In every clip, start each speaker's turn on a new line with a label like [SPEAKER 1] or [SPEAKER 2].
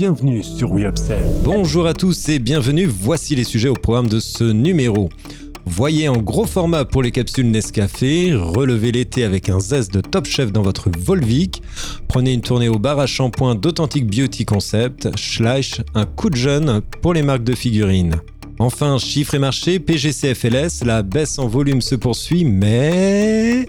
[SPEAKER 1] bienvenue sur.
[SPEAKER 2] Bonjour à tous et bienvenue, voici les sujets au programme de ce numéro. Voyez en gros format pour les capsules Nescafé, relevez l'été avec un zeste de Top Chef dans votre Volvic, prenez une tournée au bar à shampoing d'Authentic Beauty Concept, Schleich, un coup de jeune pour les marques de figurines. Enfin, chiffres et marché, PGCFLS, la baisse en volume se poursuit, mais...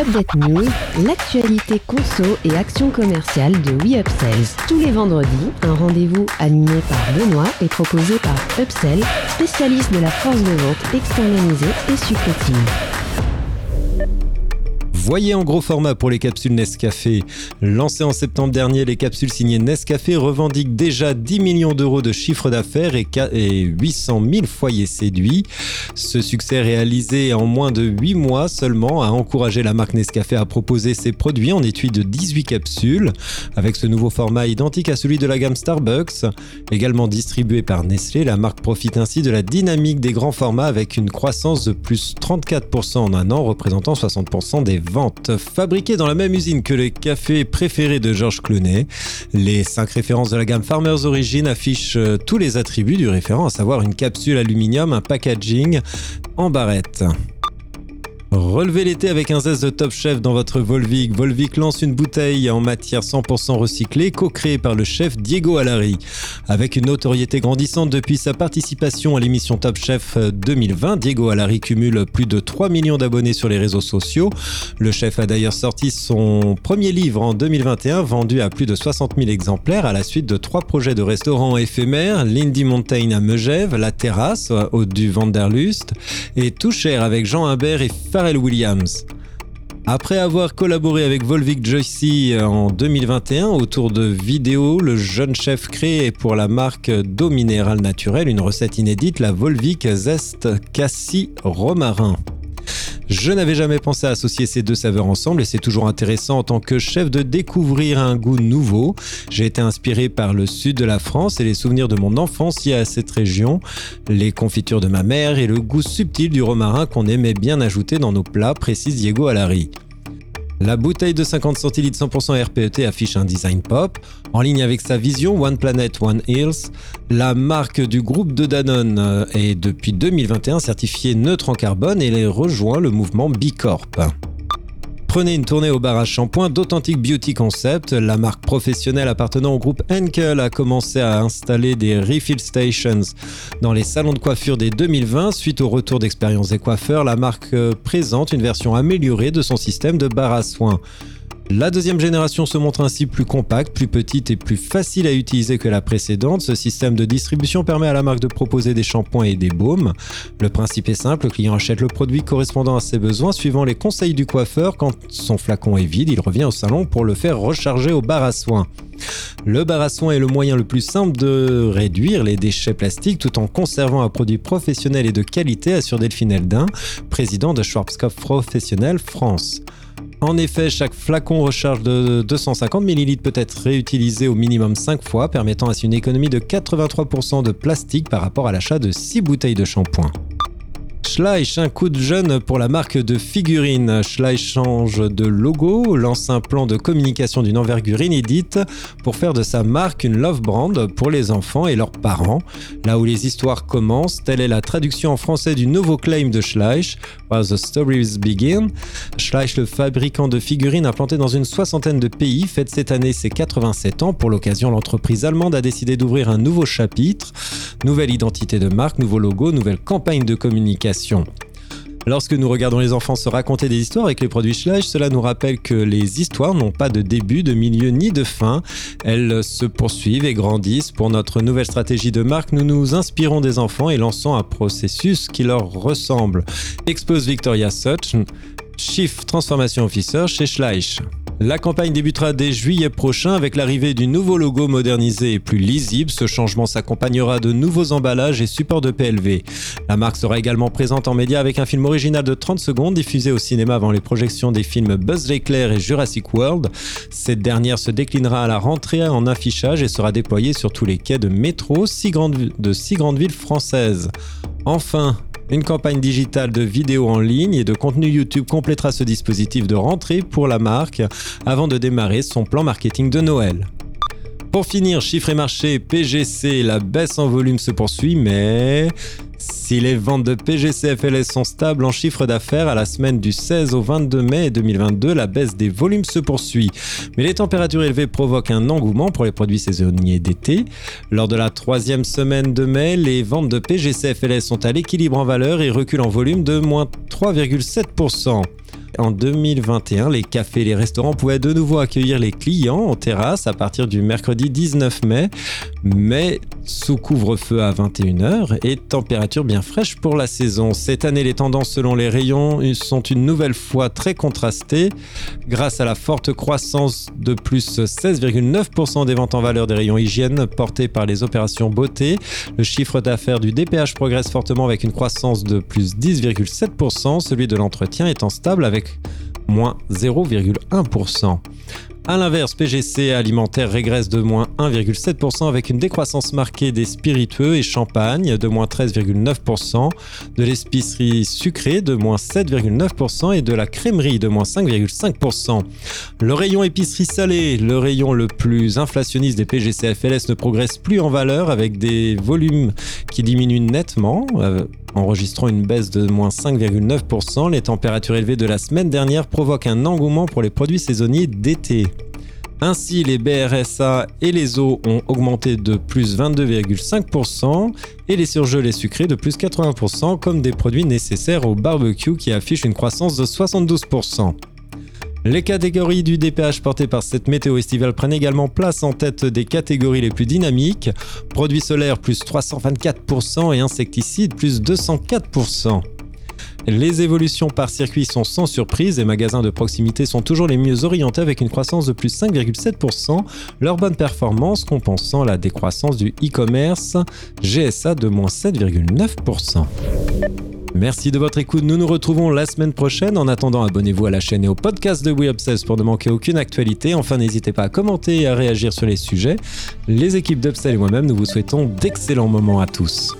[SPEAKER 3] Update News, l'actualité conso et action commerciale de WeUpsells. Tous les vendredis, un rendez-vous animé par Benoît et proposé par Upsell, spécialiste de la force de vente externalisée et supplétive.
[SPEAKER 2] Voyez en gros format pour les capsules Nescafé. Lancées en septembre dernier, les capsules signées Nescafé revendiquent déjà 10 millions d'euros de chiffre d'affaires et 800 000 foyers séduits. Ce succès réalisé en moins de 8 mois seulement a encouragé la marque Nescafé à proposer ses produits en étui de 18 capsules, avec ce nouveau format identique à celui de la gamme Starbucks. Également distribué par Nestlé, la marque profite ainsi de la dynamique des grands formats avec une croissance de plus 34% en un an, représentant 60% des vente. Fabriqué dans la même usine que les cafés préférés de Georges Clooney, les 5 références de la gamme Farmers Origin affichent euh, tous les attributs du référent, à savoir une capsule aluminium, un packaging en barrette. Relevez l'été avec un zeste de Top Chef dans votre Volvic. Volvic lance une bouteille en matière 100% recyclée, co-créée par le chef Diego Alari. Avec une notoriété grandissante depuis sa participation à l'émission Top Chef 2020, Diego Alari cumule plus de 3 millions d'abonnés sur les réseaux sociaux. Le chef a d'ailleurs sorti son premier livre en 2021, vendu à plus de 60 000 exemplaires à la suite de trois projets de restaurants éphémères, Lindy Mountain à Megève, La Terrasse au du Vanderlust et Tout Cher avec Jean Humbert et Williams. Après avoir collaboré avec Volvic Joycey en 2021 autour de vidéos, le jeune chef crée pour la marque d'eau minérale naturelle une recette inédite, la Volvic Zest Cassis Romarin. Je n'avais jamais pensé à associer ces deux saveurs ensemble et c'est toujours intéressant en tant que chef de découvrir un goût nouveau. J'ai été inspiré par le sud de la France et les souvenirs de mon enfance liés à cette région, les confitures de ma mère et le goût subtil du romarin qu'on aimait bien ajouter dans nos plats, précise Diego Alari. La bouteille de 50 centilitres 100% RPET affiche un design pop. En ligne avec sa vision One Planet, One Hills, la marque du groupe de Danone euh, est depuis 2021 certifiée neutre en carbone et elle rejoint le mouvement B Corp. Prenez une tournée au bar à shampoing d'Authentic Beauty Concept. La marque professionnelle appartenant au groupe Henkel a commencé à installer des refill stations dans les salons de coiffure dès 2020. Suite au retour d'expérience des coiffeurs, la marque euh, présente une version améliorée de son système de bar à soins. La deuxième génération se montre ainsi plus compacte, plus petite et plus facile à utiliser que la précédente. Ce système de distribution permet à la marque de proposer des shampoings et des baumes. Le principe est simple, le client achète le produit correspondant à ses besoins suivant les conseils du coiffeur. Quand son flacon est vide, il revient au salon pour le faire recharger au bar à soins. Le bar à soins est le moyen le plus simple de réduire les déchets plastiques tout en conservant un produit professionnel et de qualité, assure Delphine Eldin, président de Schwarzkopf Professionnel France. En effet, chaque flacon recharge de 250 ml peut être réutilisé au minimum 5 fois, permettant ainsi une économie de 83% de plastique par rapport à l'achat de 6 bouteilles de shampoing. Schleich, un coup de jeune pour la marque de figurines. Schleich change de logo, lance un plan de communication d'une envergure inédite pour faire de sa marque une love brand pour les enfants et leurs parents. Là où les histoires commencent, telle est la traduction en français du nouveau claim de Schleich, Where the Stories Begin. Schleich, le fabricant de figurines implanté dans une soixantaine de pays, fête cette année ses 87 ans. Pour l'occasion, l'entreprise allemande a décidé d'ouvrir un nouveau chapitre. Nouvelle identité de marque, nouveau logo, nouvelle campagne de communication Lorsque nous regardons les enfants se raconter des histoires avec les produits Schleich, cela nous rappelle que les histoires n'ont pas de début, de milieu ni de fin. Elles se poursuivent et grandissent. Pour notre nouvelle stratégie de marque, nous nous inspirons des enfants et lançons un processus qui leur ressemble. Expose Victoria Such, Chief Transformation Officer chez Schleich. La campagne débutera dès juillet prochain avec l'arrivée du nouveau logo modernisé et plus lisible. Ce changement s'accompagnera de nouveaux emballages et supports de PLV. La marque sera également présente en média avec un film original de 30 secondes diffusé au cinéma avant les projections des films Buzz l'éclair et Jurassic World. Cette dernière se déclinera à la rentrée en affichage et sera déployée sur tous les quais de métro de six grandes villes françaises. Enfin, une campagne digitale de vidéos en ligne et de contenu YouTube complétera ce dispositif de rentrée pour la marque avant de démarrer son plan marketing de Noël. Pour finir, chiffre et marché, PGC, la baisse en volume se poursuit, mais si les ventes de PGC FLS sont stables en chiffre d'affaires à la semaine du 16 au 22 mai 2022, la baisse des volumes se poursuit. Mais les températures élevées provoquent un engouement pour les produits saisonniers d'été. Lors de la troisième semaine de mai, les ventes de PGC FLS sont à l'équilibre en valeur et reculent en volume de moins 3,7%. En 2021, les cafés et les restaurants pouvaient de nouveau accueillir les clients en terrasse à partir du mercredi 19 mai, mais sous couvre-feu à 21h et température bien fraîche pour la saison. Cette année, les tendances selon les rayons sont une nouvelle fois très contrastées. Grâce à la forte croissance de plus 16,9% des ventes en valeur des rayons hygiène portées par les opérations beauté, le chiffre d'affaires du DPH progresse fortement avec une croissance de plus 10,7%, celui de l'entretien étant stable avec moins 0,1%. A l'inverse, PGC alimentaire régresse de moins 1,7% avec une décroissance marquée des spiritueux et champagne de moins 13,9%, de l'épicerie sucrée de moins 7,9% et de la crèmerie de moins 5,5%. Le rayon épicerie salée, le rayon le plus inflationniste des PGC FLS, ne progresse plus en valeur avec des volumes qui diminuent nettement. Enregistrant une baisse de moins 5,9%, les températures élevées de la semaine dernière provoquent un engouement pour les produits saisonniers d'été. Ainsi, les BRSA et les eaux ont augmenté de plus 22,5% et les surgelés sucrés de plus 80% comme des produits nécessaires au barbecue qui affichent une croissance de 72%. Les catégories du DPH portées par cette météo estivale prennent également place en tête des catégories les plus dynamiques. Produits solaires plus 324% et insecticides plus 204%. Les évolutions par circuit sont sans surprise et magasins de proximité sont toujours les mieux orientés avec une croissance de plus 5,7%, leur bonne performance compensant la décroissance du e-commerce GSA de moins 7,9%. Merci de votre écoute. Nous nous retrouvons la semaine prochaine. En attendant, abonnez-vous à la chaîne et au podcast de We pour ne manquer aucune actualité. Enfin, n'hésitez pas à commenter et à réagir sur les sujets. Les équipes d'Upsell et moi-même, nous vous souhaitons d'excellents moments à tous.